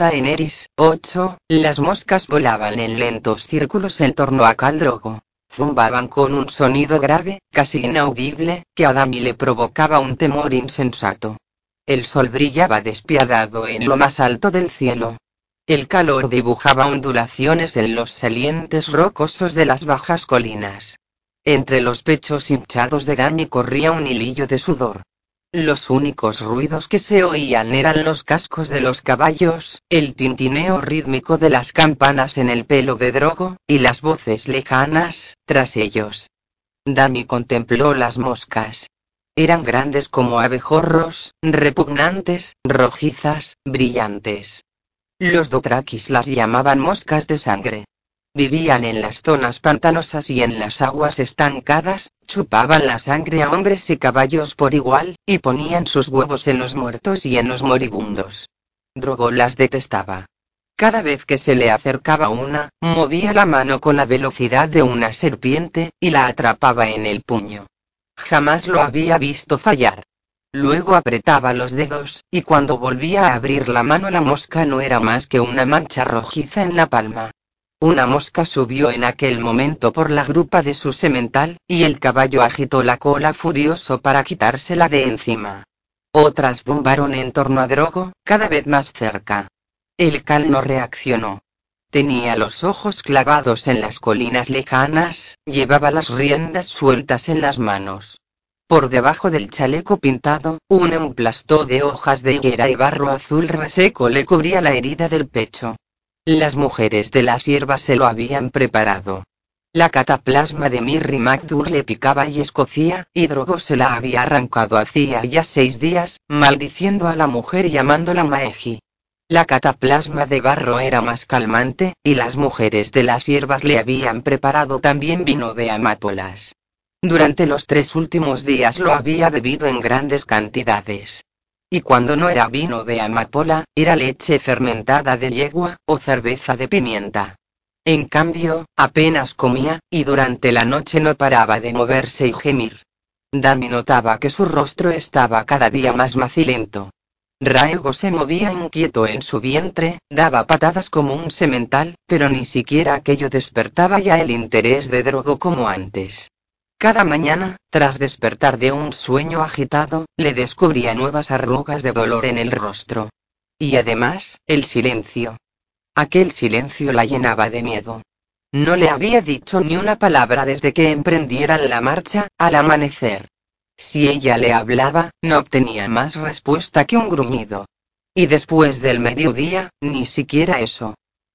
Daenerys 8. Las moscas volaban en lentos círculos en torno a Caldrogo. Zumbaban con un sonido grave, casi inaudible, que a Dami le provocaba un temor insensato. El sol brillaba despiadado en lo más alto del cielo. El calor dibujaba ondulaciones en los salientes rocosos de las bajas colinas. Entre los pechos hinchados de Dani corría un hilillo de sudor. Los únicos ruidos que se oían eran los cascos de los caballos, el tintineo rítmico de las campanas en el pelo de Drogo, y las voces lejanas, tras ellos. Dani contempló las moscas. Eran grandes como abejorros, repugnantes, rojizas, brillantes. Los Dothrakis las llamaban moscas de sangre. Vivían en las zonas pantanosas y en las aguas estancadas, chupaban la sangre a hombres y caballos por igual, y ponían sus huevos en los muertos y en los moribundos. Drogo las detestaba. Cada vez que se le acercaba una, movía la mano con la velocidad de una serpiente, y la atrapaba en el puño. Jamás lo había visto fallar. Luego apretaba los dedos, y cuando volvía a abrir la mano la mosca no era más que una mancha rojiza en la palma. Una mosca subió en aquel momento por la grupa de su semental, y el caballo agitó la cola furioso para quitársela de encima. Otras zumbaron en torno a Drogo, cada vez más cerca. El cal no reaccionó. Tenía los ojos clavados en las colinas lejanas, llevaba las riendas sueltas en las manos. Por debajo del chaleco pintado, un emplastó de hojas de higuera y barro azul reseco le cubría la herida del pecho. Las mujeres de las hierbas se lo habían preparado. La cataplasma de Mirri Magdur le picaba y escocía, y Drogo se la había arrancado hacía ya seis días, maldiciendo a la mujer y llamándola Maeji. La cataplasma de barro era más calmante, y las mujeres de las hierbas le habían preparado también vino de amápolas. Durante los tres últimos días lo había bebido en grandes cantidades. Y cuando no era vino de amapola, era leche fermentada de yegua, o cerveza de pimienta. En cambio, apenas comía, y durante la noche no paraba de moverse y gemir. Dami notaba que su rostro estaba cada día más macilento. Raego se movía inquieto en su vientre, daba patadas como un semental, pero ni siquiera aquello despertaba ya el interés de Drogo como antes. Cada mañana, tras despertar de un sueño agitado, le descubría nuevas arrugas de dolor en el rostro. Y además, el silencio. Aquel silencio la llenaba de miedo. No le había dicho ni una palabra desde que emprendieran la marcha, al amanecer. Si ella le hablaba, no obtenía más respuesta que un gruñido. Y después del mediodía, ni siquiera eso.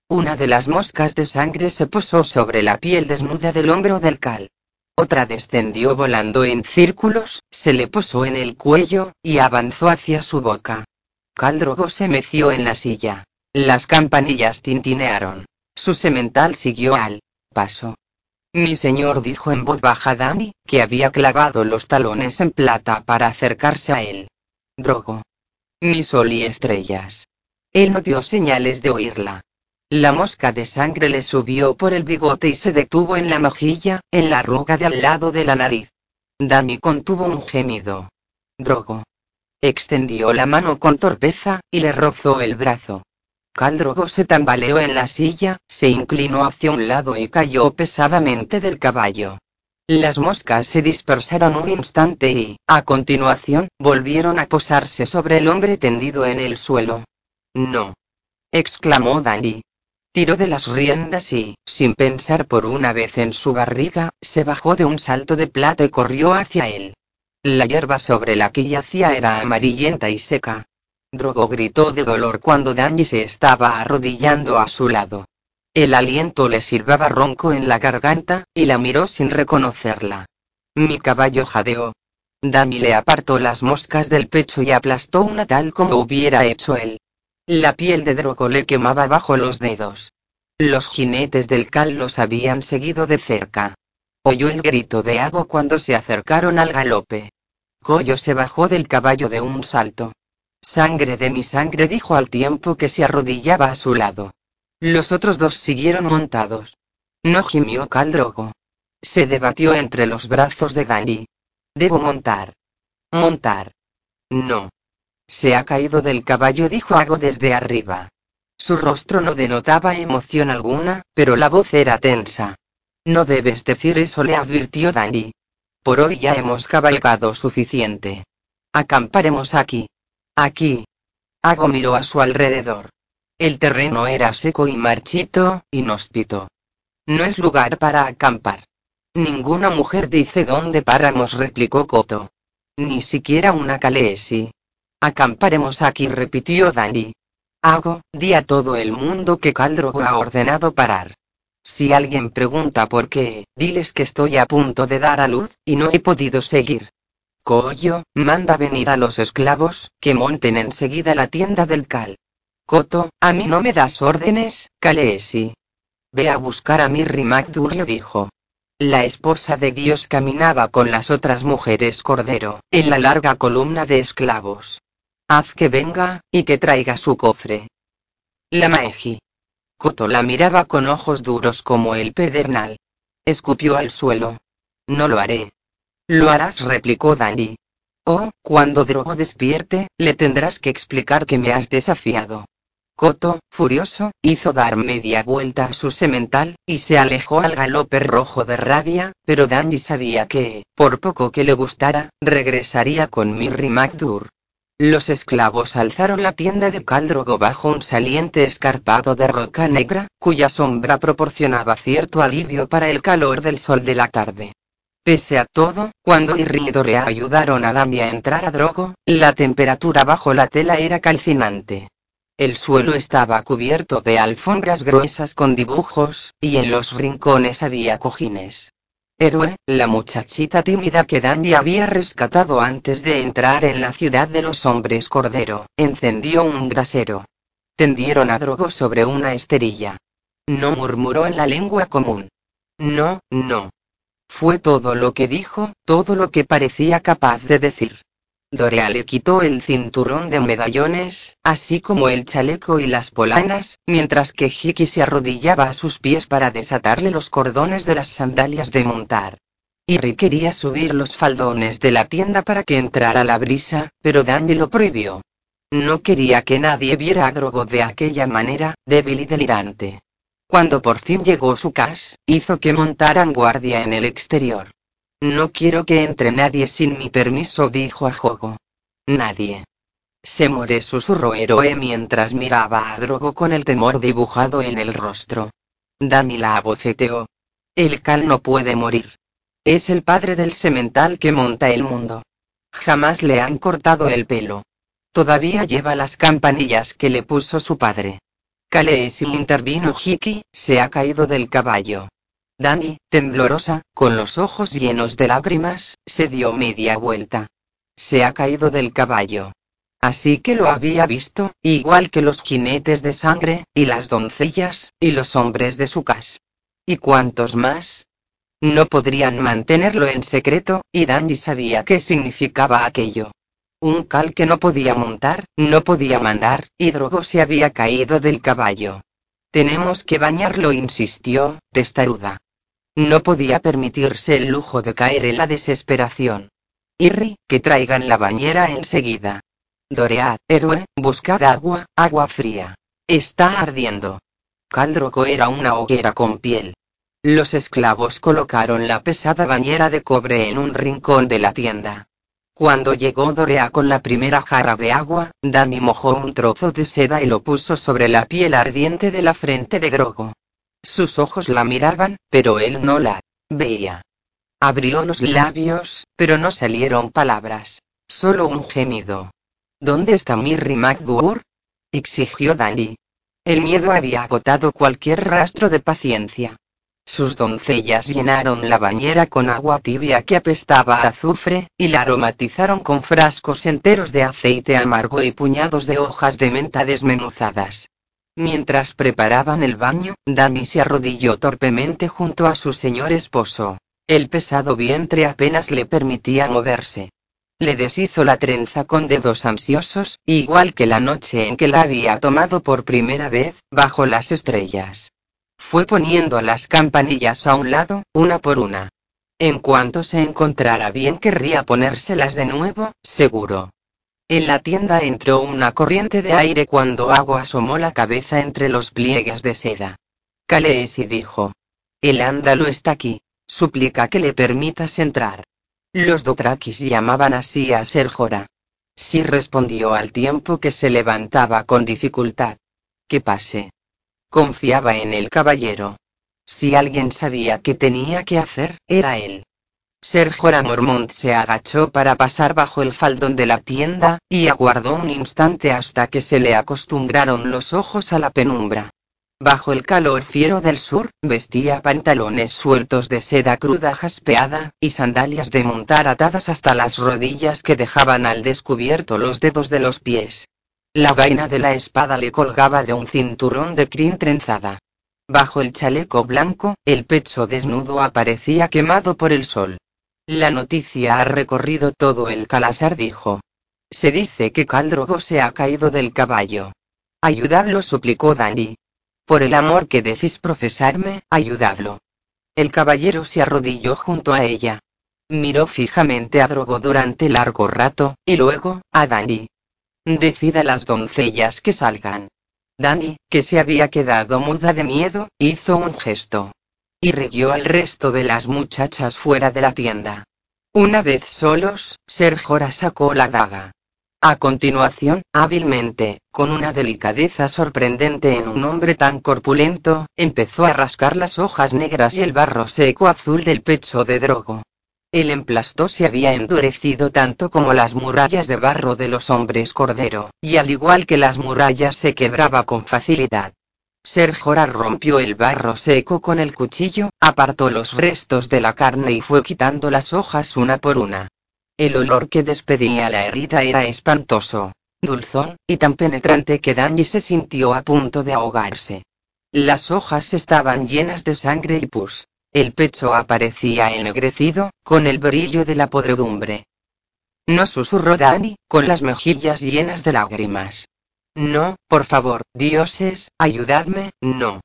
Una de las moscas de sangre se posó sobre la piel desnuda del hombro del cal. Otra descendió volando en círculos, se le posó en el cuello, y avanzó hacia su boca. Caldrogo se meció en la silla. Las campanillas tintinearon. Su semental siguió al paso. Mi señor dijo en voz baja Dani, que había clavado los talones en plata para acercarse a él. Drogo. Mi sol y estrellas. Él no dio señales de oírla. La mosca de sangre le subió por el bigote y se detuvo en la mejilla, en la arruga de al lado de la nariz. Dani contuvo un gemido. Drogo. Extendió la mano con torpeza, y le rozó el brazo. Caldrogo se tambaleó en la silla, se inclinó hacia un lado y cayó pesadamente del caballo. Las moscas se dispersaron un instante y, a continuación, volvieron a posarse sobre el hombre tendido en el suelo. No. exclamó Dani. Tiró de las riendas y, sin pensar por una vez en su barriga, se bajó de un salto de plata y corrió hacia él. La hierba sobre la que yacía era amarillenta y seca. Drogo gritó de dolor cuando Danny se estaba arrodillando a su lado. El aliento le silbaba ronco en la garganta, y la miró sin reconocerla. Mi caballo jadeó. Danny le apartó las moscas del pecho y aplastó una tal como hubiera hecho él. La piel de Drogo le quemaba bajo los dedos. Los jinetes del cal los habían seguido de cerca. Oyó el grito de Ago cuando se acercaron al galope. Coyo se bajó del caballo de un salto. Sangre de mi sangre dijo al tiempo que se arrodillaba a su lado. Los otros dos siguieron montados. No gimió Caldrogo. Se debatió entre los brazos de Dani. Debo montar. Montar. No. Se ha caído del caballo, dijo Ago desde arriba. Su rostro no denotaba emoción alguna, pero la voz era tensa. No debes decir eso, le advirtió Danny. Por hoy ya hemos cabalgado suficiente. Acamparemos aquí. Aquí. Ago miró a su alrededor. El terreno era seco y marchito, inhóspito. No es lugar para acampar. Ninguna mujer dice dónde paramos, replicó Coto. Ni siquiera una calesi. Acamparemos aquí, repitió Danny. Hago, di a todo el mundo que Caldrogo ha ordenado parar. Si alguien pregunta por qué, diles que estoy a punto de dar a luz, y no he podido seguir. Coyo, manda venir a los esclavos, que monten enseguida la tienda del Cal. Coto, a mí no me das órdenes, Calesi. Ve a buscar a Mirri Magdurio dijo. La esposa de Dios caminaba con las otras mujeres cordero, en la larga columna de esclavos. Haz que venga, y que traiga su cofre. La Maeji. Coto la miraba con ojos duros como el pedernal. Escupió al suelo. No lo haré. Lo harás, replicó Dani. Oh, cuando Drogo despierte, le tendrás que explicar que me has desafiado. Coto, furioso, hizo dar media vuelta a su semental, y se alejó al galope rojo de rabia, pero Dandy sabía que, por poco que le gustara, regresaría con Mirri Magdur. Los esclavos alzaron la tienda de Caldrogo bajo un saliente escarpado de roca negra, cuya sombra proporcionaba cierto alivio para el calor del sol de la tarde. Pese a todo, cuando Irri ayudaron a Dandy a entrar a Drogo, la temperatura bajo la tela era calcinante. El suelo estaba cubierto de alfombras gruesas con dibujos, y en los rincones había cojines. Héroe, la muchachita tímida que Dandy había rescatado antes de entrar en la ciudad de los hombres cordero, encendió un brasero. Tendieron a Drogo sobre una esterilla. No murmuró en la lengua común. No, no. Fue todo lo que dijo, todo lo que parecía capaz de decir. Dorea le quitó el cinturón de medallones, así como el chaleco y las polanas, mientras que Hiki se arrodillaba a sus pies para desatarle los cordones de las sandalias de montar. Iri quería subir los faldones de la tienda para que entrara la brisa, pero Dandy lo prohibió. No quería que nadie viera a Drogo de aquella manera, débil y delirante. Cuando por fin llegó su cas, hizo que montaran guardia en el exterior. No quiero que entre nadie sin mi permiso, dijo a Jogo. Nadie. Se muere, susurró Héroe mientras miraba a Drogo con el temor dibujado en el rostro. Dani la aboceteó. El Cal no puede morir. Es el padre del semental que monta el mundo. Jamás le han cortado el pelo. Todavía lleva las campanillas que le puso su padre. Khaleesi intervino Hiki, se ha caído del caballo. Dani, temblorosa, con los ojos llenos de lágrimas, se dio media vuelta. Se ha caído del caballo. Así que lo había visto, igual que los jinetes de sangre, y las doncellas, y los hombres de su casa. ¿Y cuántos más? No podrían mantenerlo en secreto, y Dandy sabía qué significaba aquello. Un cal que no podía montar, no podía mandar, y Drogo se había caído del caballo. Tenemos que bañarlo, insistió, testaruda. No podía permitirse el lujo de caer en la desesperación. Irri, que traigan la bañera enseguida. Doread, héroe, buscad agua, agua fría. Está ardiendo. Caldroco era una hoguera con piel. Los esclavos colocaron la pesada bañera de cobre en un rincón de la tienda. Cuando llegó Dorea con la primera jarra de agua, Dani mojó un trozo de seda y lo puso sobre la piel ardiente de la frente de Grogo. Sus ojos la miraban, pero él no la veía. Abrió los labios, pero no salieron palabras. Solo un gemido. ¿Dónde está Mirri MacDour? exigió Dani. El miedo había agotado cualquier rastro de paciencia. Sus doncellas llenaron la bañera con agua tibia que apestaba a azufre, y la aromatizaron con frascos enteros de aceite amargo y puñados de hojas de menta desmenuzadas. Mientras preparaban el baño, Dani se arrodilló torpemente junto a su señor esposo. El pesado vientre apenas le permitía moverse. Le deshizo la trenza con dedos ansiosos, igual que la noche en que la había tomado por primera vez, bajo las estrellas. Fue poniendo las campanillas a un lado, una por una. En cuanto se encontrara bien querría ponérselas de nuevo, seguro. En la tienda entró una corriente de aire cuando Ago asomó la cabeza entre los pliegues de seda. Khaleesi dijo. El ándalo está aquí. Suplica que le permitas entrar. Los Dothrakis llamaban así a Ser Jorah. Sí respondió al tiempo que se levantaba con dificultad. Que pase. Confiaba en el caballero. Si alguien sabía qué tenía que hacer, era él. Ser Jorah Mormont se agachó para pasar bajo el faldón de la tienda, y aguardó un instante hasta que se le acostumbraron los ojos a la penumbra. Bajo el calor fiero del sur, vestía pantalones sueltos de seda cruda jaspeada, y sandalias de montar atadas hasta las rodillas que dejaban al descubierto los dedos de los pies. La vaina de la espada le colgaba de un cinturón de crin trenzada. Bajo el chaleco blanco, el pecho desnudo aparecía quemado por el sol. La noticia ha recorrido todo el calasar, dijo. Se dice que Caldrogo se ha caído del caballo. Ayudadlo, suplicó Dani. Por el amor que decís profesarme, ayudadlo. El caballero se arrodilló junto a ella. Miró fijamente a Drogo durante largo rato, y luego, a Dani. Decida las doncellas que salgan. Dani, que se había quedado muda de miedo, hizo un gesto. Y riguió al resto de las muchachas fuera de la tienda. Una vez solos, Serjora sacó la daga. A continuación, hábilmente, con una delicadeza sorprendente en un hombre tan corpulento, empezó a rascar las hojas negras y el barro seco azul del pecho de Drogo. El emplasto se había endurecido tanto como las murallas de barro de los hombres cordero, y al igual que las murallas se quebraba con facilidad. Ser rompió el barro seco con el cuchillo, apartó los restos de la carne y fue quitando las hojas una por una. El olor que despedía la herida era espantoso, dulzón, y tan penetrante que Danny se sintió a punto de ahogarse. Las hojas estaban llenas de sangre y pus. El pecho aparecía ennegrecido, con el brillo de la podredumbre. No susurró Danny, con las mejillas llenas de lágrimas. No, por favor, dioses, ayudadme, no.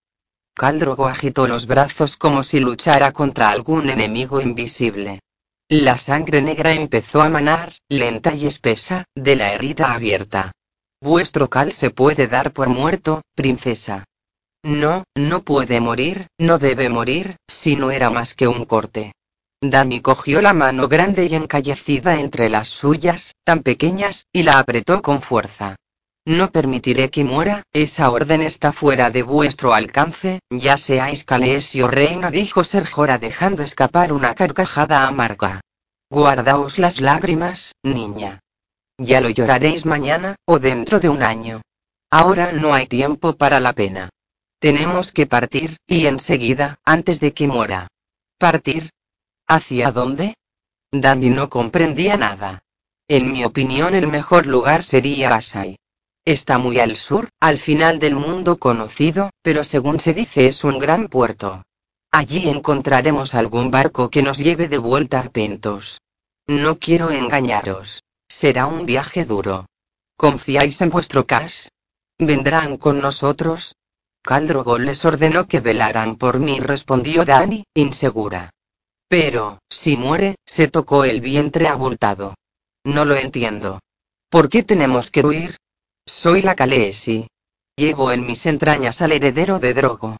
Caldrogo agitó los brazos como si luchara contra algún enemigo invisible. La sangre negra empezó a manar, lenta y espesa, de la herida abierta. Vuestro cal se puede dar por muerto, princesa. No, no puede morir, no debe morir, si no era más que un corte. Dani cogió la mano grande y encallecida entre las suyas, tan pequeñas, y la apretó con fuerza. No permitiré que muera, esa orden está fuera de vuestro alcance, ya seáis Calesio reina dijo Serjora dejando escapar una carcajada amarga. Guardaos las lágrimas, niña. Ya lo lloraréis mañana, o dentro de un año. Ahora no hay tiempo para la pena. Tenemos que partir, y enseguida, antes de que muera. ¿Partir? ¿Hacia dónde? Dandy no comprendía nada. En mi opinión el mejor lugar sería Asai. Está muy al sur, al final del mundo conocido, pero según se dice es un gran puerto. Allí encontraremos algún barco que nos lleve de vuelta a Pentos. No quiero engañaros. Será un viaje duro. ¿Confiáis en vuestro Cas? ¿Vendrán con nosotros? Caldrogo les ordenó que velaran por mí, respondió Dani, insegura. Pero, si muere, se tocó el vientre abultado. No lo entiendo. ¿Por qué tenemos que huir? Soy la Calesi. Llevo en mis entrañas al heredero de Drogo.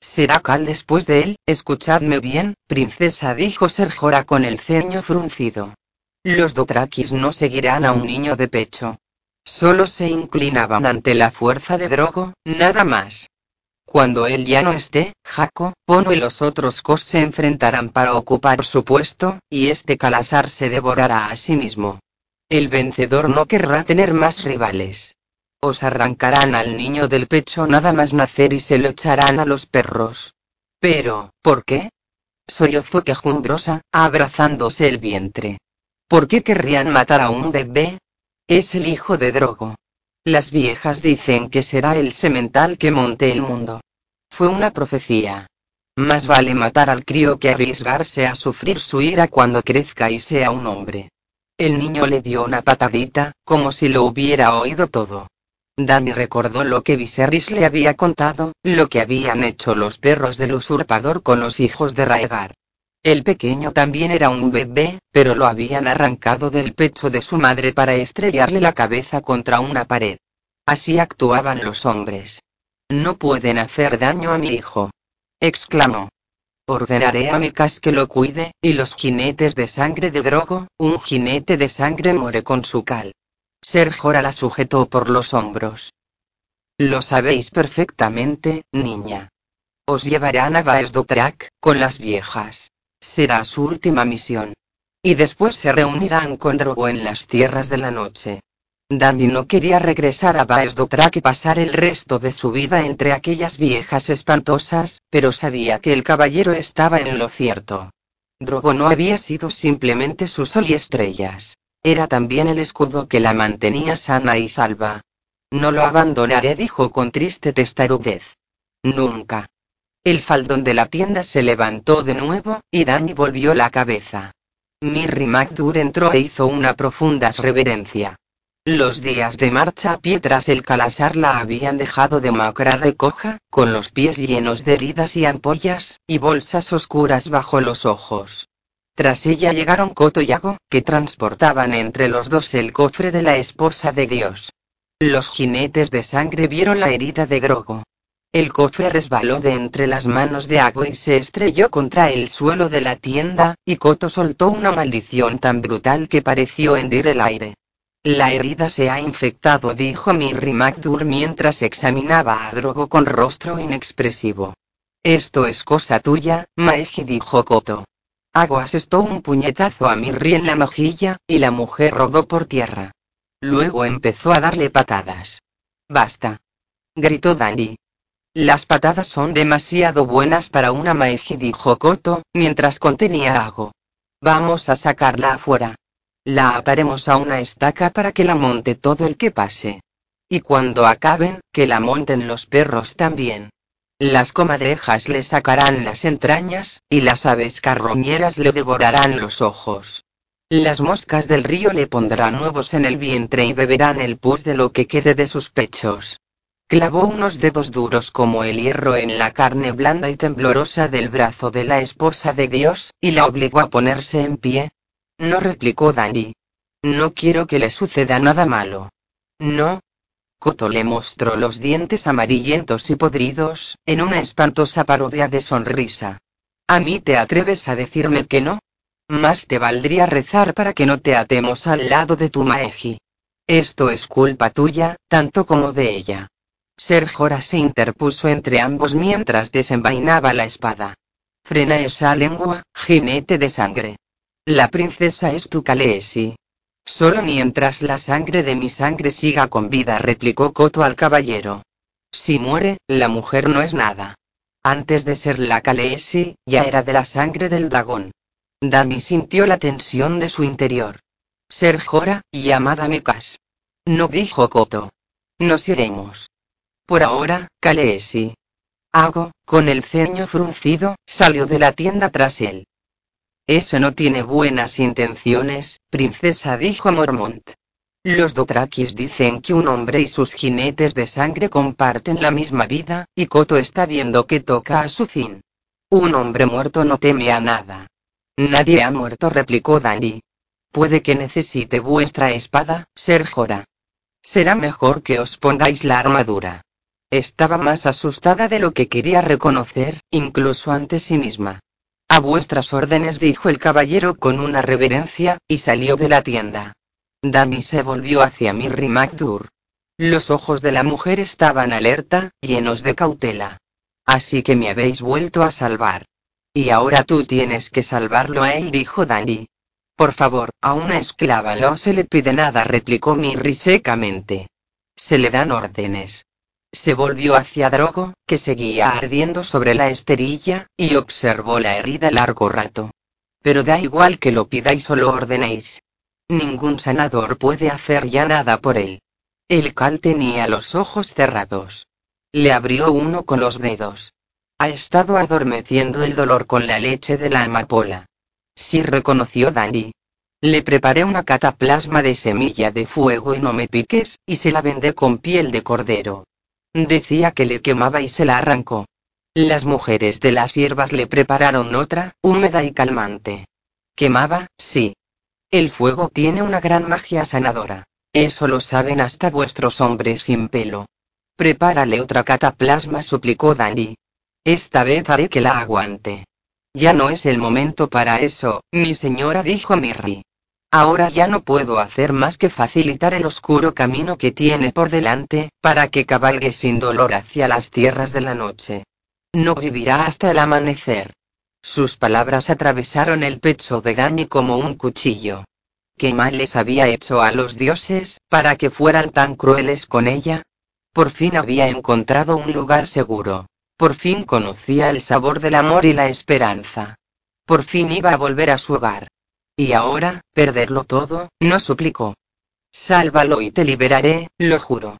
¿Será Cal después de él? Escuchadme bien, princesa, dijo Serjora con el ceño fruncido. Los Dothrakis no seguirán a un niño de pecho. Solo se inclinaban ante la fuerza de Drogo, nada más. Cuando él ya no esté, Jaco, Pono y los otros Kos se enfrentarán para ocupar su puesto, y este Calasar se devorará a sí mismo. El vencedor no querrá tener más rivales. Os arrancarán al niño del pecho nada más nacer y se lo echarán a los perros. Pero, ¿por qué? Sollozó quejumbrosa, abrazándose el vientre. ¿Por qué querrían matar a un bebé? Es el hijo de Drogo. Las viejas dicen que será el semental que monte el mundo. Fue una profecía. Más vale matar al crío que arriesgarse a sufrir su ira cuando crezca y sea un hombre. El niño le dio una patadita, como si lo hubiera oído todo. Danny recordó lo que Viserys le había contado, lo que habían hecho los perros del usurpador con los hijos de Raegar. El pequeño también era un bebé, pero lo habían arrancado del pecho de su madre para estrellarle la cabeza contra una pared. Así actuaban los hombres. No pueden hacer daño a mi hijo. exclamó. Ordenaré a Mikas que lo cuide, y los jinetes de sangre de Drogo, un jinete de sangre muere con su cal. Ser Jorah la sujetó por los hombros. Lo sabéis perfectamente, niña. Os llevarán a Baesdotrak, con las viejas. Será su última misión. Y después se reunirán con Drogo en las tierras de la noche. Dandy no quería regresar a Baesdotrak y pasar el resto de su vida entre aquellas viejas espantosas, pero sabía que el caballero estaba en lo cierto. Drogo no había sido simplemente su sol y estrellas. Era también el escudo que la mantenía sana y salva. No lo abandonaré, dijo con triste testarudez. Nunca. El faldón de la tienda se levantó de nuevo, y Danny volvió la cabeza. Mirri MacDur entró e hizo una profunda reverencia. Los días de marcha a pie tras el calasar la habían dejado demacrada y coja, con los pies llenos de heridas y ampollas, y bolsas oscuras bajo los ojos. Tras ella llegaron Coto y Ago, que transportaban entre los dos el cofre de la esposa de Dios. Los jinetes de sangre vieron la herida de Grogo. El cofre resbaló de entre las manos de Ago y se estrelló contra el suelo de la tienda, y Coto soltó una maldición tan brutal que pareció hendir el aire. La herida se ha infectado, dijo Mirri MacDur mientras examinaba a Drogo con rostro inexpresivo. Esto es cosa tuya, Maeji dijo Koto. Ago asestó un puñetazo a Mirri en la mejilla, y la mujer rodó por tierra. Luego empezó a darle patadas. Basta. Gritó Danny. Las patadas son demasiado buenas para una Maeji dijo Koto, mientras contenía a Ago. Vamos a sacarla afuera. La ataremos a una estaca para que la monte todo el que pase. Y cuando acaben, que la monten los perros también. Las comadrejas le sacarán las entrañas, y las aves carroñeras le devorarán los ojos. Las moscas del río le pondrán nuevos en el vientre y beberán el pus de lo que quede de sus pechos. Clavó unos dedos duros como el hierro en la carne blanda y temblorosa del brazo de la esposa de Dios, y la obligó a ponerse en pie, no replicó Danny. No quiero que le suceda nada malo. No. Coto le mostró los dientes amarillentos y podridos, en una espantosa parodia de sonrisa. ¿A mí te atreves a decirme que no? Más te valdría rezar para que no te atemos al lado de tu Maeji. Esto es culpa tuya, tanto como de ella. Ser Jora se interpuso entre ambos mientras desenvainaba la espada. Frena esa lengua, jinete de sangre. La princesa es tu Khaleesi. Solo mientras la sangre de mi sangre siga con vida, replicó Coto al caballero. Si muere, la mujer no es nada. Antes de ser la Khaleesi, ya era de la sangre del dragón. Dani sintió la tensión de su interior. Ser Jora, llamada Mikas. No dijo Coto. Nos iremos. Por ahora, Khaleesi. Hago, con el ceño fruncido, salió de la tienda tras él. Eso no tiene buenas intenciones, princesa, dijo Mormont. Los Dothrakis dicen que un hombre y sus jinetes de sangre comparten la misma vida, y Koto está viendo que toca a su fin. Un hombre muerto no teme a nada. Nadie ha muerto, replicó Dani. Puede que necesite vuestra espada, Ser Jora. Será mejor que os pongáis la armadura. Estaba más asustada de lo que quería reconocer, incluso ante sí misma. A vuestras órdenes, dijo el caballero con una reverencia, y salió de la tienda. Danny se volvió hacia Mirri MacDur. Los ojos de la mujer estaban alerta, llenos de cautela. Así que me habéis vuelto a salvar. Y ahora tú tienes que salvarlo a él, dijo Danny. Por favor, a una esclava no se le pide nada, replicó Mirri secamente. Se le dan órdenes. Se volvió hacia Drogo, que seguía ardiendo sobre la esterilla, y observó la herida largo rato. Pero da igual que lo pidáis o lo ordenéis. Ningún sanador puede hacer ya nada por él. El cal tenía los ojos cerrados. Le abrió uno con los dedos. Ha estado adormeciendo el dolor con la leche de la amapola. Sí reconoció Danny. Le preparé una cataplasma de semilla de fuego y no me piques, y se la vendé con piel de cordero. Decía que le quemaba y se la arrancó. Las mujeres de las hierbas le prepararon otra, húmeda y calmante. Quemaba, sí. El fuego tiene una gran magia sanadora. Eso lo saben hasta vuestros hombres sin pelo. Prepárale otra cataplasma, suplicó Danny. Esta vez haré que la aguante. Ya no es el momento para eso, mi señora, dijo Mirri. Ahora ya no puedo hacer más que facilitar el oscuro camino que tiene por delante, para que cabalgue sin dolor hacia las tierras de la noche. No vivirá hasta el amanecer. Sus palabras atravesaron el pecho de Dani como un cuchillo. ¿Qué mal les había hecho a los dioses, para que fueran tan crueles con ella? Por fin había encontrado un lugar seguro. Por fin conocía el sabor del amor y la esperanza. Por fin iba a volver a su hogar. Y ahora, perderlo todo, no suplicó. Sálvalo y te liberaré, lo juro.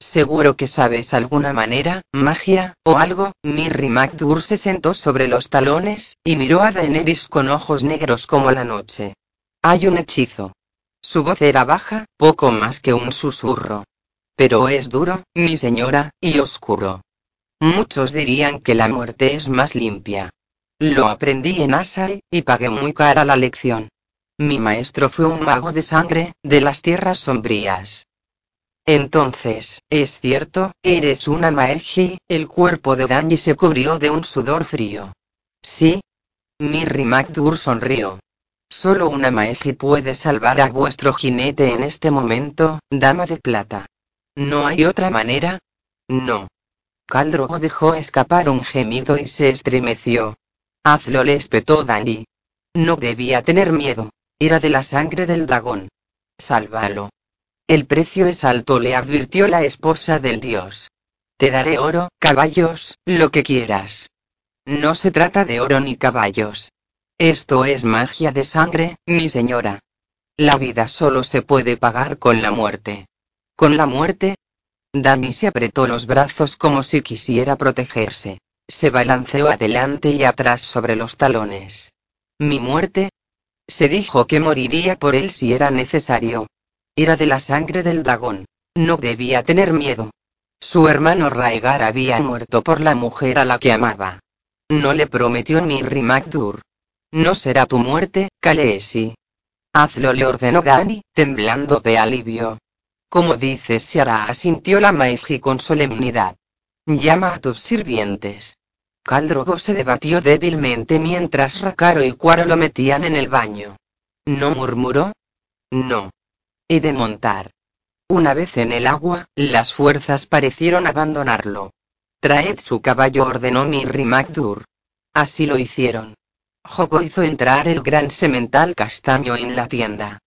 Seguro que sabes alguna manera, magia, o algo. Mirri MacDur se sentó sobre los talones, y miró a Daenerys con ojos negros como la noche. Hay un hechizo. Su voz era baja, poco más que un susurro. Pero es duro, mi señora, y oscuro. Muchos dirían que la muerte es más limpia. Lo aprendí en Asai, y pagué muy cara la lección. Mi maestro fue un mago de sangre, de las tierras sombrías. Entonces, es cierto, eres una Maeji, el cuerpo de Danny se cubrió de un sudor frío. Sí. Mirri MacDur sonrió. Solo una Maeji puede salvar a vuestro jinete en este momento, dama de plata. ¿No hay otra manera? No. Caldrogo dejó escapar un gemido y se estremeció. Hazlo le espetó Danny. No debía tener miedo. Era de la sangre del dragón. Sálvalo. El precio es alto, le advirtió la esposa del dios. Te daré oro, caballos, lo que quieras. No se trata de oro ni caballos. Esto es magia de sangre, mi señora. La vida solo se puede pagar con la muerte. ¿Con la muerte? Dani se apretó los brazos como si quisiera protegerse. Se balanceó adelante y atrás sobre los talones. ¿Mi muerte? Se dijo que moriría por él si era necesario, era de la sangre del dragón. No debía tener miedo. Su hermano Raegar había muerto por la mujer a la que amaba. No le prometió Mirri Magdur. No será tu muerte, Khaleesi. Hazlo, le ordenó Dani, temblando de alivio. Como dices, se hará, asintió la Maiji con solemnidad. Llama a tus sirvientes. Caldrogo se debatió débilmente mientras Rakaro y Cuaro lo metían en el baño. ¿No murmuró? No. He de montar. Una vez en el agua, las fuerzas parecieron abandonarlo. Traed su caballo, ordenó Mirri Magdur. Así lo hicieron. Joko hizo entrar el gran semental castaño en la tienda.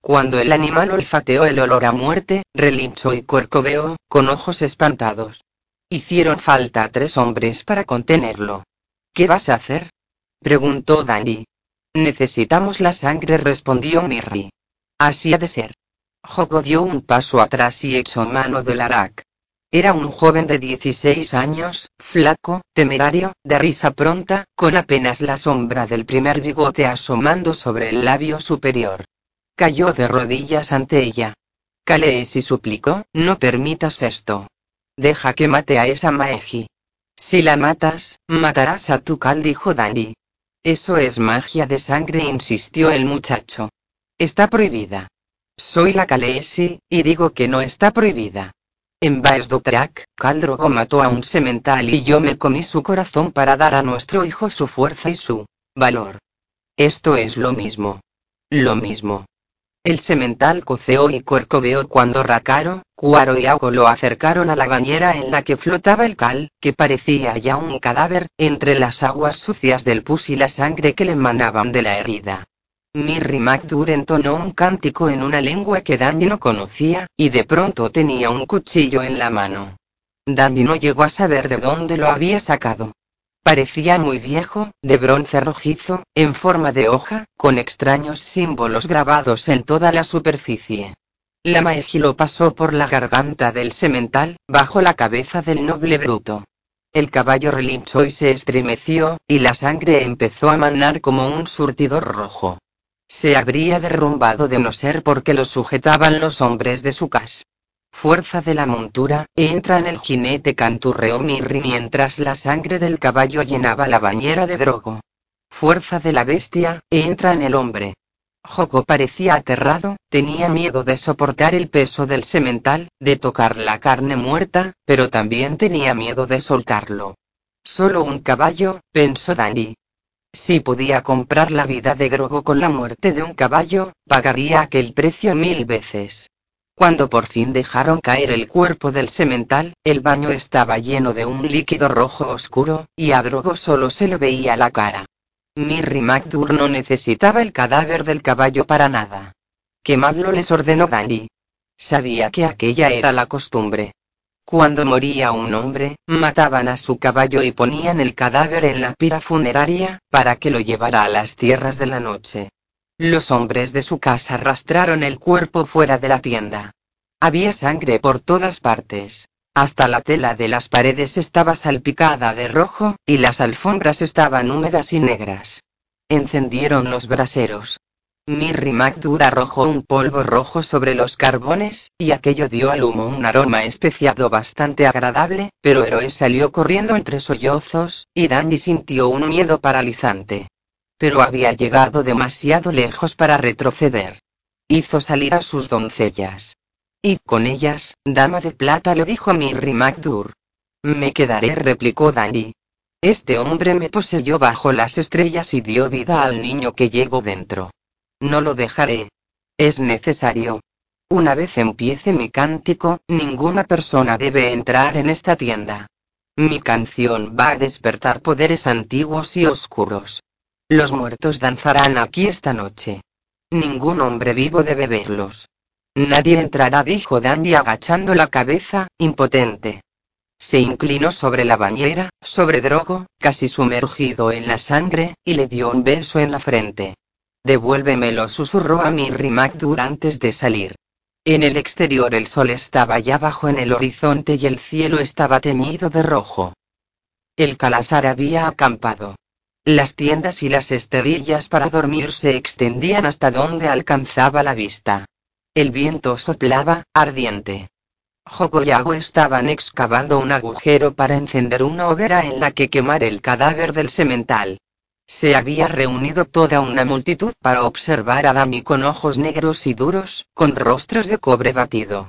Cuando el animal olfateó el olor a muerte, relinchó y cuercobeó, con ojos espantados. Hicieron falta tres hombres para contenerlo. ¿Qué vas a hacer? preguntó Danny. Necesitamos la sangre, respondió Mirri. Así ha de ser. Joko dio un paso atrás y echó mano del Arak. Era un joven de 16 años, flaco, temerario, de risa pronta, con apenas la sombra del primer bigote asomando sobre el labio superior. Cayó de rodillas ante ella. Khaleesi suplicó, no permitas esto. Deja que mate a esa Maeji. Si la matas, matarás a tu Cal, dijo Dani. Eso es magia de sangre, insistió el muchacho. Está prohibida. Soy la Khaleesi, y digo que no está prohibida. En Baesdotrak, Caldrogo mató a un semental y yo me comí su corazón para dar a nuestro hijo su fuerza y su valor. Esto es lo mismo. Lo mismo. El semental coceó y cuercobeó cuando Rakaro, Cuaro y Ago lo acercaron a la bañera en la que flotaba el cal, que parecía ya un cadáver, entre las aguas sucias del pus y la sangre que le emanaban de la herida. Mirri Magdur entonó un cántico en una lengua que Dandy no conocía, y de pronto tenía un cuchillo en la mano. Dandy no llegó a saber de dónde lo había sacado. Parecía muy viejo, de bronce rojizo, en forma de hoja, con extraños símbolos grabados en toda la superficie. La lo pasó por la garganta del semental, bajo la cabeza del noble bruto. El caballo relinchó y se estremeció, y la sangre empezó a manar como un surtidor rojo. Se habría derrumbado de no ser porque lo sujetaban los hombres de su casa. Fuerza de la montura, entra en el jinete canturreó Mirri mientras la sangre del caballo llenaba la bañera de Drogo. Fuerza de la bestia, entra en el hombre. Joko parecía aterrado, tenía miedo de soportar el peso del semental, de tocar la carne muerta, pero también tenía miedo de soltarlo. Solo un caballo, pensó Danny. Si podía comprar la vida de Drogo con la muerte de un caballo, pagaría aquel precio mil veces. Cuando por fin dejaron caer el cuerpo del semental, el baño estaba lleno de un líquido rojo oscuro, y a Drogo solo se le veía la cara. Mirri MacDur no necesitaba el cadáver del caballo para nada. Quemadlo les ordenó Danny. Sabía que aquella era la costumbre. Cuando moría un hombre, mataban a su caballo y ponían el cadáver en la pira funeraria, para que lo llevara a las tierras de la noche. Los hombres de su casa arrastraron el cuerpo fuera de la tienda. Había sangre por todas partes. Hasta la tela de las paredes estaba salpicada de rojo, y las alfombras estaban húmedas y negras. Encendieron los braseros. Mirri MacDur arrojó un polvo rojo sobre los carbones, y aquello dio al humo un aroma especiado bastante agradable, pero Héroe salió corriendo entre sollozos, y Danny sintió un miedo paralizante pero había llegado demasiado lejos para retroceder. Hizo salir a sus doncellas. Y con ellas, dama de plata le dijo Mirri MacDur. Me quedaré, replicó Danny. Este hombre me poseyó bajo las estrellas y dio vida al niño que llevo dentro. No lo dejaré. Es necesario. Una vez empiece mi cántico, ninguna persona debe entrar en esta tienda. Mi canción va a despertar poderes antiguos y oscuros. Los muertos danzarán aquí esta noche. Ningún hombre vivo debe verlos. Nadie entrará, dijo Dandy agachando la cabeza, impotente. Se inclinó sobre la bañera, sobre Drogo, casi sumergido en la sangre, y le dio un beso en la frente. Devuélvemelo, susurró a Mirri MacDur antes de salir. En el exterior el sol estaba ya bajo en el horizonte y el cielo estaba teñido de rojo. El Calasar había acampado. Las tiendas y las esterillas para dormir se extendían hasta donde alcanzaba la vista. El viento soplaba, ardiente. Joko y Ago estaban excavando un agujero para encender una hoguera en la que quemar el cadáver del semental. Se había reunido toda una multitud para observar a Dami con ojos negros y duros, con rostros de cobre batido.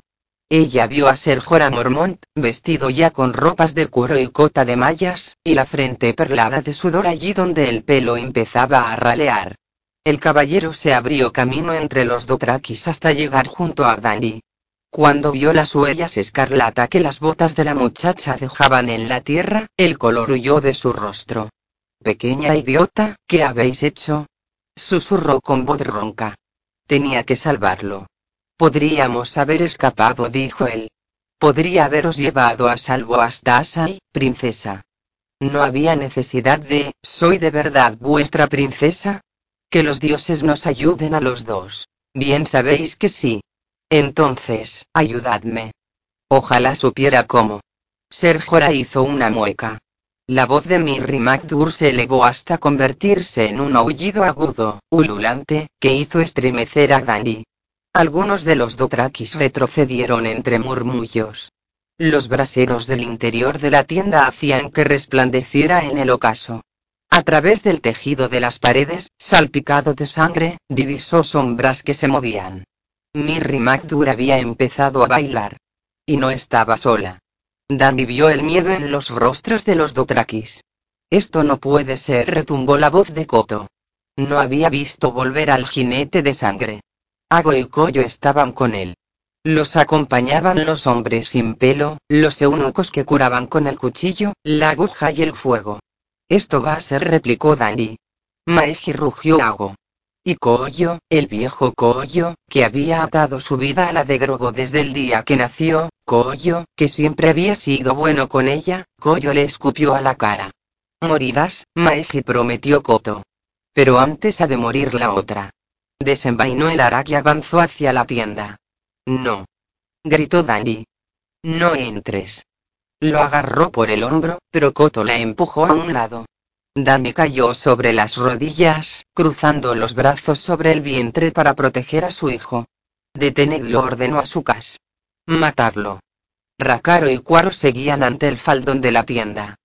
Ella vio a Ser Jorah Mormont, vestido ya con ropas de cuero y cota de mallas, y la frente perlada de sudor allí donde el pelo empezaba a ralear. El caballero se abrió camino entre los dothrakis hasta llegar junto a Dani. Cuando vio las huellas escarlata que las botas de la muchacha dejaban en la tierra, el color huyó de su rostro. Pequeña idiota, ¿qué habéis hecho? Susurró con voz ronca. Tenía que salvarlo. Podríamos haber escapado, dijo él. Podría haberos llevado a salvo hasta Asai, princesa. No había necesidad de, ¿soy de verdad vuestra princesa? Que los dioses nos ayuden a los dos. Bien sabéis que sí. Entonces, ayudadme. Ojalá supiera cómo. Serjora hizo una mueca. La voz de Mirri MacDur se elevó hasta convertirse en un aullido agudo, ululante, que hizo estremecer a Danny. Algunos de los Dothrakis retrocedieron entre murmullos. Los braseros del interior de la tienda hacían que resplandeciera en el ocaso. A través del tejido de las paredes, salpicado de sangre, divisó sombras que se movían. Mirri MacDur había empezado a bailar. Y no estaba sola. Danny vio el miedo en los rostros de los Dothrakis. Esto no puede ser, retumbó la voz de Koto. No había visto volver al jinete de sangre. Ago y Koyo estaban con él. Los acompañaban los hombres sin pelo, los eunucos que curaban con el cuchillo, la aguja y el fuego. Esto va a ser, replicó Danny. Maeji rugió Ago. Y Koyo, el viejo Koyo, que había atado su vida a la de Drogo desde el día que nació, Koyo, que siempre había sido bueno con ella, Koyo le escupió a la cara. Morirás, Maeji prometió Koto. Pero antes ha de morir la otra. Desenvainó el arak y avanzó hacia la tienda. No. Gritó Danny. No entres. Lo agarró por el hombro, pero Koto la empujó a un lado. Danny cayó sobre las rodillas, cruzando los brazos sobre el vientre para proteger a su hijo. Detenedlo ordenó a su cas. Matadlo. Rakaro y Cuaro seguían ante el faldón de la tienda.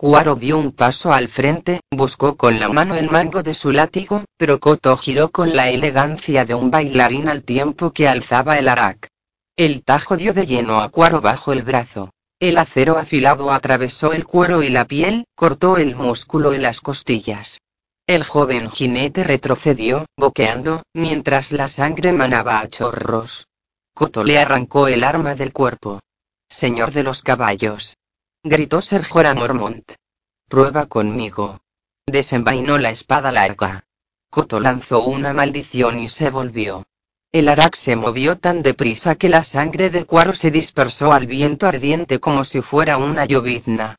Cuaro dio un paso al frente, buscó con la mano el mango de su látigo, pero Koto giró con la elegancia de un bailarín al tiempo que alzaba el arak. El tajo dio de lleno a Cuaro bajo el brazo. El acero afilado atravesó el cuero y la piel, cortó el músculo y las costillas. El joven jinete retrocedió, boqueando, mientras la sangre manaba a chorros. Koto le arrancó el arma del cuerpo. Señor de los caballos. Gritó Serjora Mormont. Prueba conmigo. Desenvainó la espada larga. Koto lanzó una maldición y se volvió. El arak se movió tan deprisa que la sangre de Cuaro se dispersó al viento ardiente como si fuera una llovizna.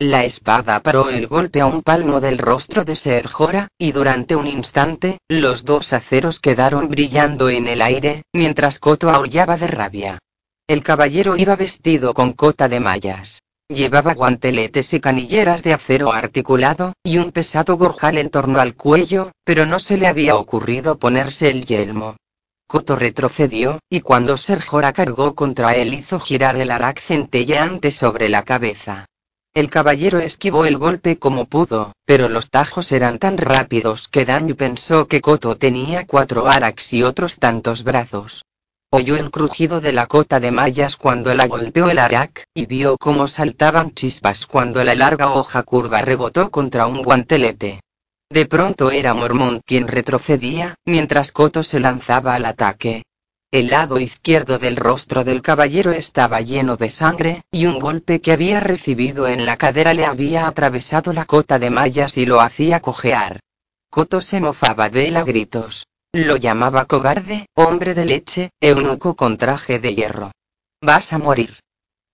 La espada paró el golpe a un palmo del rostro de Serjora, y durante un instante, los dos aceros quedaron brillando en el aire, mientras Koto aullaba de rabia. El caballero iba vestido con cota de mallas. Llevaba guanteletes y canilleras de acero articulado, y un pesado gorjal en torno al cuello, pero no se le había ocurrido ponerse el yelmo. Koto retrocedió, y cuando Serjora cargó contra él hizo girar el arak centelleante sobre la cabeza. El caballero esquivó el golpe como pudo, pero los tajos eran tan rápidos que Danny pensó que Koto tenía cuatro araks y otros tantos brazos. Oyó el crujido de la cota de mallas cuando la golpeó el arak, y vio cómo saltaban chispas cuando la larga hoja curva rebotó contra un guantelete. De pronto era Mormont quien retrocedía, mientras Koto se lanzaba al ataque. El lado izquierdo del rostro del caballero estaba lleno de sangre, y un golpe que había recibido en la cadera le había atravesado la cota de mallas y lo hacía cojear. Koto se mofaba de él a gritos. Lo llamaba cobarde, hombre de leche, eunuco con traje de hierro. Vas a morir.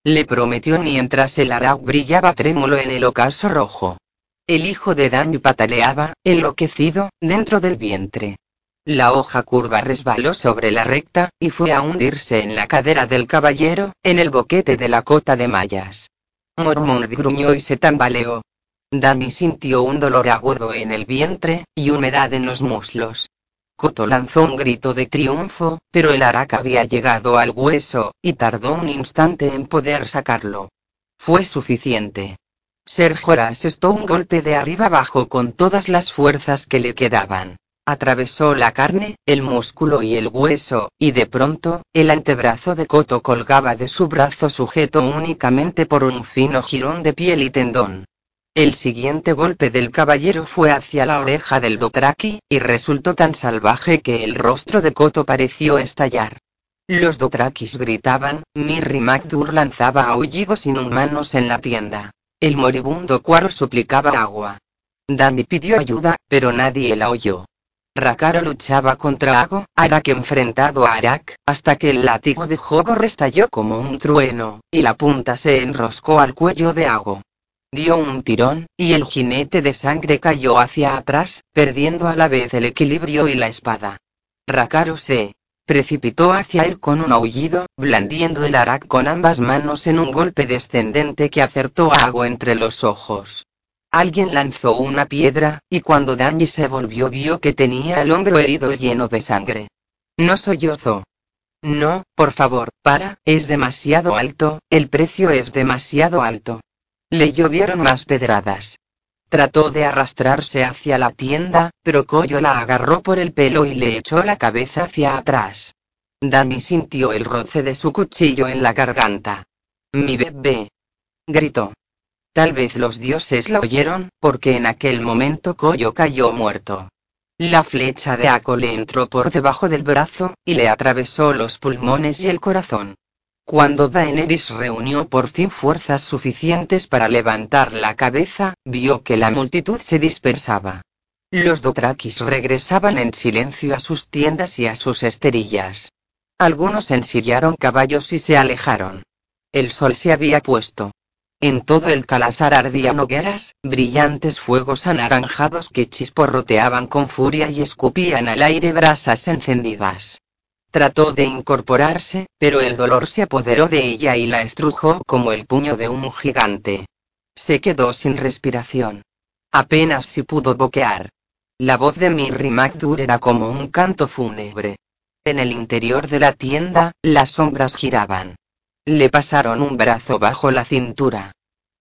Le prometió mientras el arau brillaba trémulo en el ocaso rojo. El hijo de Dan pataleaba, enloquecido, dentro del vientre. La hoja curva resbaló sobre la recta, y fue a hundirse en la cadera del caballero, en el boquete de la cota de mallas. Mormont gruñó y se tambaleó. Danny sintió un dolor agudo en el vientre, y humedad en los muslos. Koto lanzó un grito de triunfo, pero el araca había llegado al hueso, y tardó un instante en poder sacarlo. Fue suficiente. Sergio asestó un golpe de arriba abajo con todas las fuerzas que le quedaban. Atravesó la carne, el músculo y el hueso, y de pronto, el antebrazo de Koto colgaba de su brazo sujeto únicamente por un fino jirón de piel y tendón. El siguiente golpe del caballero fue hacia la oreja del Dotraki, y resultó tan salvaje que el rostro de Koto pareció estallar. Los Dotrakis gritaban, Mirri Magdur lanzaba aullidos inhumanos en la tienda. El moribundo Cuaro suplicaba agua. Dandy pidió ayuda, pero nadie la oyó. Rakaro luchaba contra Ago, Arak enfrentado a Arak, hasta que el látigo de Jogo restalló como un trueno, y la punta se enroscó al cuello de Ago dio un tirón, y el jinete de sangre cayó hacia atrás, perdiendo a la vez el equilibrio y la espada. Rakaro se precipitó hacia él con un aullido, blandiendo el arak con ambas manos en un golpe descendente que acertó a Ago entre los ojos. Alguien lanzó una piedra, y cuando Danny se volvió vio que tenía el hombro herido lleno de sangre. No sollozó. No, por favor, para, es demasiado alto, el precio es demasiado alto. Le llovieron más pedradas. Trató de arrastrarse hacia la tienda, pero Coyo la agarró por el pelo y le echó la cabeza hacia atrás. Danny sintió el roce de su cuchillo en la garganta. Mi bebé. Gritó. Tal vez los dioses la oyeron, porque en aquel momento Coyo cayó muerto. La flecha de Ako le entró por debajo del brazo, y le atravesó los pulmones y el corazón. Cuando Daenerys reunió por fin fuerzas suficientes para levantar la cabeza, vio que la multitud se dispersaba. Los Dothrakis regresaban en silencio a sus tiendas y a sus esterillas. Algunos ensillaron caballos y se alejaron. El sol se había puesto. En todo el calasar ardían hogueras, brillantes fuegos anaranjados que chisporroteaban con furia y escupían al aire brasas encendidas. Trató de incorporarse, pero el dolor se apoderó de ella y la estrujó como el puño de un gigante. Se quedó sin respiración. Apenas si pudo boquear. La voz de Mirri Magdur era como un canto fúnebre. En el interior de la tienda, las sombras giraban. Le pasaron un brazo bajo la cintura.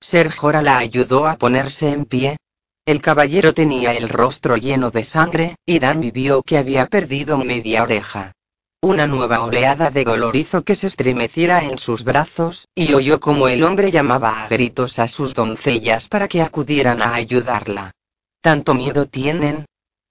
Ser Jora la ayudó a ponerse en pie. El caballero tenía el rostro lleno de sangre, y Dan vio que había perdido media oreja. Una nueva oleada de dolor hizo que se estremeciera en sus brazos, y oyó como el hombre llamaba a gritos a sus doncellas para que acudieran a ayudarla. ¿Tanto miedo tienen?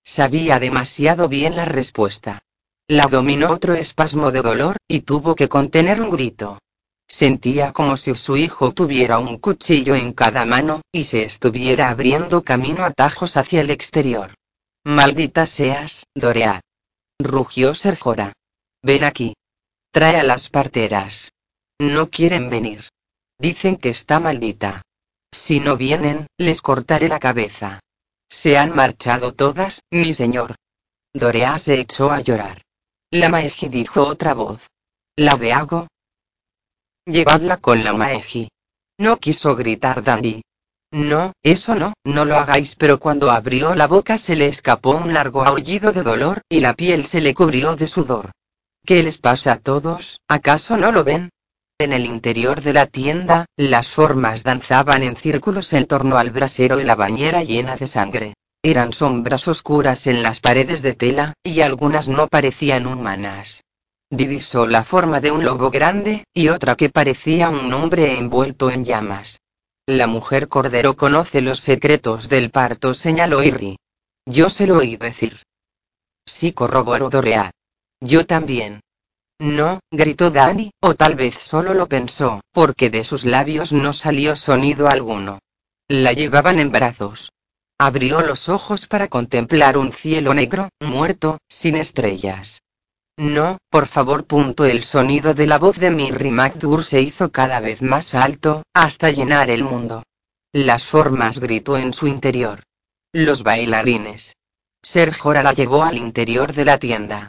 Sabía demasiado bien la respuesta. La dominó otro espasmo de dolor, y tuvo que contener un grito. Sentía como si su hijo tuviera un cuchillo en cada mano, y se estuviera abriendo camino a tajos hacia el exterior. Maldita seas, Dorea. Rugió Serjora. Ven aquí. Trae a las parteras. No quieren venir. Dicen que está maldita. Si no vienen, les cortaré la cabeza. Se han marchado todas, mi señor. Dorea se echó a llorar. La Maeji dijo otra voz. ¿La de Hago? Llevadla con la Maeji. No quiso gritar Dandy. No, eso no, no lo hagáis, pero cuando abrió la boca se le escapó un largo aullido de dolor, y la piel se le cubrió de sudor. ¿Qué les pasa a todos? ¿Acaso no lo ven? En el interior de la tienda, las formas danzaban en círculos en torno al brasero y la bañera llena de sangre. Eran sombras oscuras en las paredes de tela, y algunas no parecían humanas. Divisó la forma de un lobo grande, y otra que parecía un hombre envuelto en llamas. La mujer cordero conoce los secretos del parto, señaló Irri. Yo se lo oí decir. Sí corroboró Dorea. Yo también. No, gritó Dani, o tal vez solo lo pensó, porque de sus labios no salió sonido alguno. La llevaban en brazos. Abrió los ojos para contemplar un cielo negro, muerto, sin estrellas. No, por favor. Punto el sonido de la voz de Mirri MacDur se hizo cada vez más alto, hasta llenar el mundo. Las formas gritó en su interior. Los bailarines. Serjora la llevó al interior de la tienda.